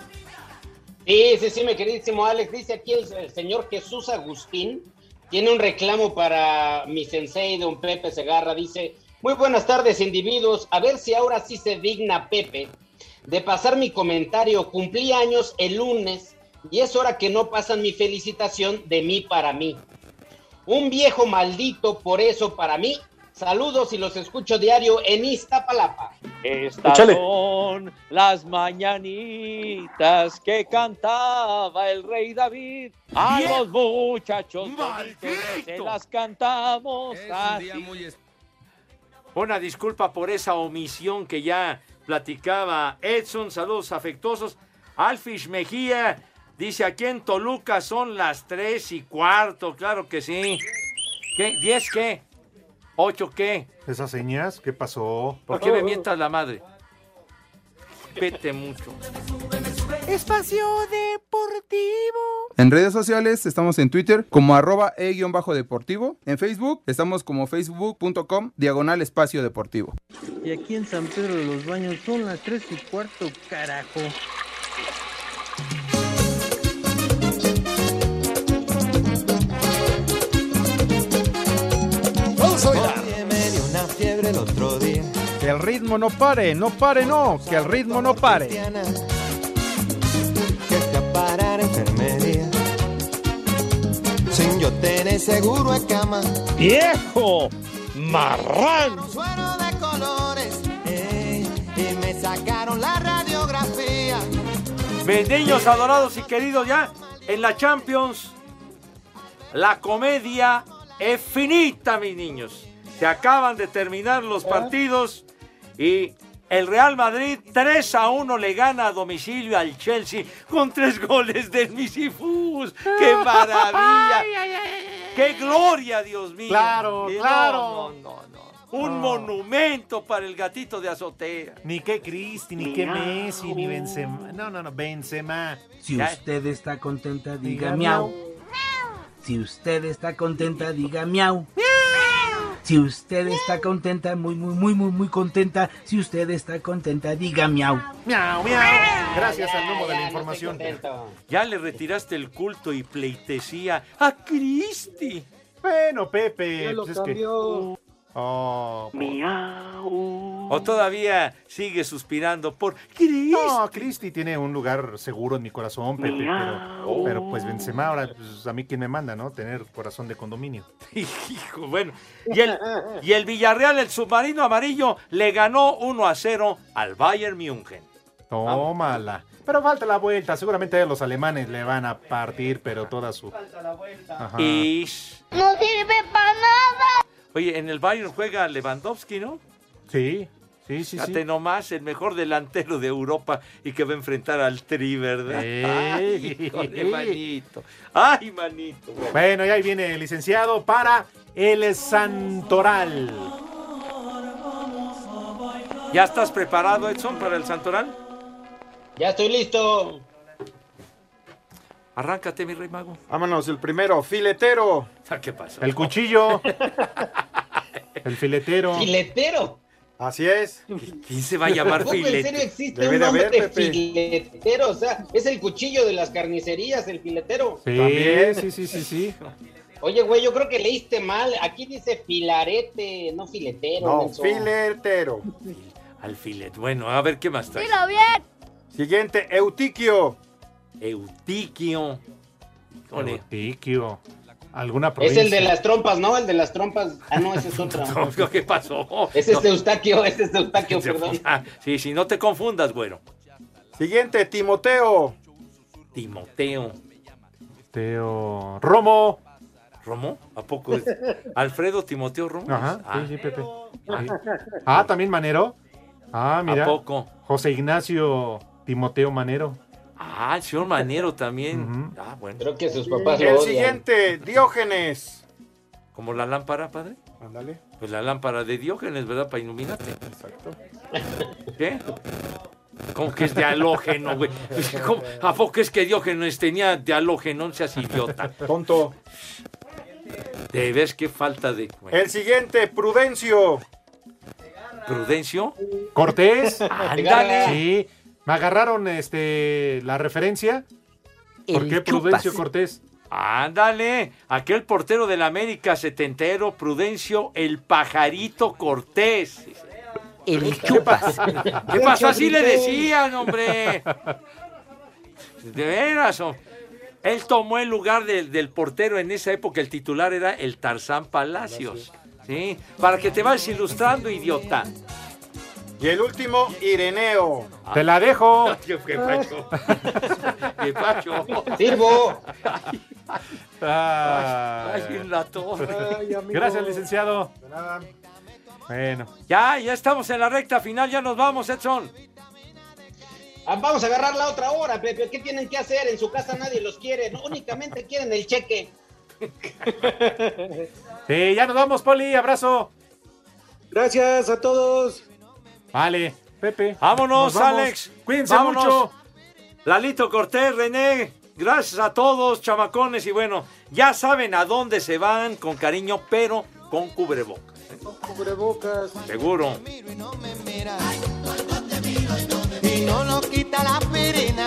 Sí, sí, sí, mi queridísimo Alex. Dice aquí el, el señor Jesús Agustín. Tiene un reclamo para mi sensei, don Pepe Segarra. Dice, muy buenas tardes, individuos. A ver si ahora sí se digna Pepe de pasar mi comentario. Cumplí años el lunes y es hora que no pasan mi felicitación de mí para mí. Un viejo maldito, por eso para mí. Saludos y los escucho diario en Iztapalapa. Estas Échale. son las mañanitas que cantaba el rey David. A Bien. los muchachos se las cantamos así. Una disculpa por esa omisión que ya platicaba Edson. Saludos afectuosos. Alfish Mejía dice aquí en Toluca son las tres y cuarto. Claro que sí. ¿Qué? ¿Diez qué? ¿Ocho qué? ¿Esas señas? ¿Qué pasó? ¿Por qué me mientas la madre? Vete mucho. Espacio Deportivo. En redes sociales estamos en Twitter como arroba e-deportivo. En Facebook estamos como facebook.com diagonal espacio deportivo. Y aquí en San Pedro de los Baños son las tres y cuarto, carajo. Vamos a me dio una fiebre el otro día. Que el ritmo no pare, no pare, no, que el ritmo no pare. Que fui a parar a enfermería. Sin yo tener seguro de cama. ¡Viejo! ¡Marrán! Suero de colores. eh, y me sacaron la radiografía. Mis niños adorados y queridos, ya en la Champions, la comedia es finita, mis niños. Se acaban de terminar los partidos y el Real Madrid 3 a 1 le gana a domicilio al Chelsea con tres goles del Misifus. ¡Qué maravilla! ¡Qué gloria, Dios mío! Claro, No, claro. no, no, no. Un monumento para el gatito de azotea. Ni que Cristi, ni que Messi, ni Benzema. No, no, no, Benzema. Si usted está contenta, diga, Diga miau. Si usted está contenta, diga miau. Si usted está contenta, muy, muy, muy, muy, muy contenta. Si usted está contenta, diga miau. Miau, miau. Gracias al Memo de la información. Ya le retiraste el culto y pleitesía a Cristi. Bueno, Pepe. Ya lo pues es que- Oh, O todavía sigue suspirando por Cristi. No, Cristi tiene un lugar seguro en mi corazón, Pepe, pero, pero pues Benzema ahora, pues, a mí quién me manda, ¿no? Tener corazón de condominio. Hijo, bueno. Y el, y el Villarreal, el submarino amarillo, le ganó 1 a 0 al Bayern München. Tómala. Pero falta la vuelta, seguramente los alemanes le van a partir, pero toda su... Ajá. Y... No sirve para nada. Oye, en el Bayern juega Lewandowski, ¿no? Sí, sí, sí, Fíjate sí. nomás, el mejor delantero de Europa y que va a enfrentar al Tri, ¿verdad? Ay, manito. Ay, manito. Bueno. Bueno, y ahí viene el licenciado para el Santoral. ¿Ya estás preparado, Edson, para el Santoral? Ya estoy listo. Arráncate, mi rey mago. Vámonos, el primero, filetero. ¿Qué pasó? El cuchillo. el filetero. Filetero. Así es. ¿Quién se va a llamar ¿Cómo en filetero? serio existe Debe un nombre de filetero? O sea, es el cuchillo de las carnicerías, el filetero. Sí, También. sí, sí, sí, sí. Oye, güey, yo creo que leíste mal. Aquí dice filarete, no filetero. No, menso. filetero. Al filet. Bueno, a ver qué más trae. Dilo bien. Siguiente, eutiquio. Eutiquio. Híjole. Eutiquio. ¿Alguna Es provincia? el de las trompas, ¿no? El de las trompas. Ah, no, ese es otro. No, ¿Qué pasó? Ese es No. Eustaquio, ese es Eustaquio, perdón. Ah, Sí, sí, no te confundas, güero. Siguiente, Timoteo. Timoteo. Teo. Romo. ¿Romo? ¿A poco es? ¿Alfredo Timoteo Romo? Ajá, Ah, sí, sí, Pepe. Sí. Ah, también Manero. Ah, mira. ¿A poco? José Ignacio Timoteo Manero. Ah, el señor Manero también. Ah, bueno. Creo que sus papás El lo odian. siguiente, Diógenes. ¿Como la lámpara, padre? Ándale. Pues la lámpara de Diógenes, ¿verdad? Para iluminarte. Exacto. ¿Qué? ¿Cómo que es de halógeno, güey? ¿A poco es que Diógenes tenía de halógeno? No seas idiota. Tonto. ¿Te ves qué falta de El siguiente, Prudencio. prudencio? Cortés. Ándale. Sí. Me agarraron este la referencia. ¿Por el qué Prudencio Chupas. Cortés? Ándale, aquel portero del América setentero, Prudencio, el pajarito Cortés. El Chupas. ¿Qué pasó? Así le decían, hombre. De veras, él tomó el lugar del, del portero en esa época, el titular era el Tarzán Palacios. ¿Sí? Para que te vayas ilustrando, idiota. Y el último, Ireneo. Te la dejo. Qué pacho. Qué pacho. Sirvo. Ay, en la torre. Gracias, licenciado. Bueno. Ya, ya estamos en la recta final, ya nos vamos, Edson. Ah, Vamos a agarrar la otra hora, Pepe. ¿Qué tienen que hacer? En su casa nadie los quiere. No, únicamente quieren el cheque. Sí, ya nos vamos, Poli. Abrazo. Gracias a todos. Vale, Pepe. Vámonos. Alex. Cuídense Vámonos. mucho. Lalito Cortés, René, gracias a todos, chamacones. Y bueno, ya saben a dónde se van con cariño, pero con cubrebocas. Cubrebocas. Seguro. Y no nos quita la pirina.